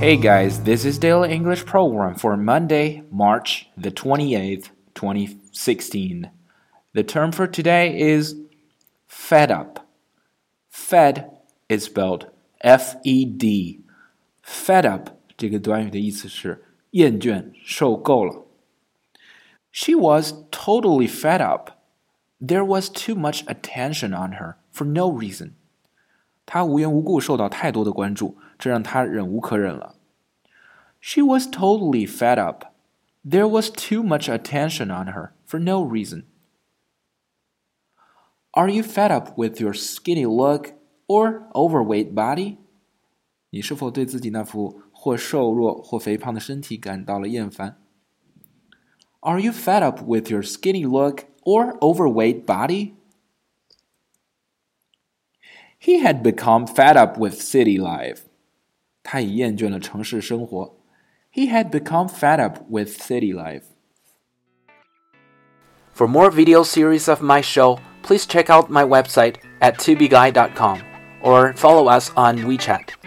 Hey guys, this is Daily English Program for Monday, March the 28th, 2016. The term for today is fed up. Fed is spelled F E D. Fed up 这个短语的意思是厌倦、受够了。She was totally fed up. There was too much attention on her for no reason. 她无缘无故受到太多的关注，这让她忍无可忍了。She was totally fed up. There was too much attention on her for no reason. Are you fed up with your skinny look or overweight body? 你是否对自己那副或瘦弱或肥胖的身体感到了厌烦？Are you fed up with your skinny look or overweight body? He had become fed up with city life. 他已厌倦了城市生活。He had become fed up with city life. For more video series of my show, please check out my website at tubeguy.com or follow us on WeChat.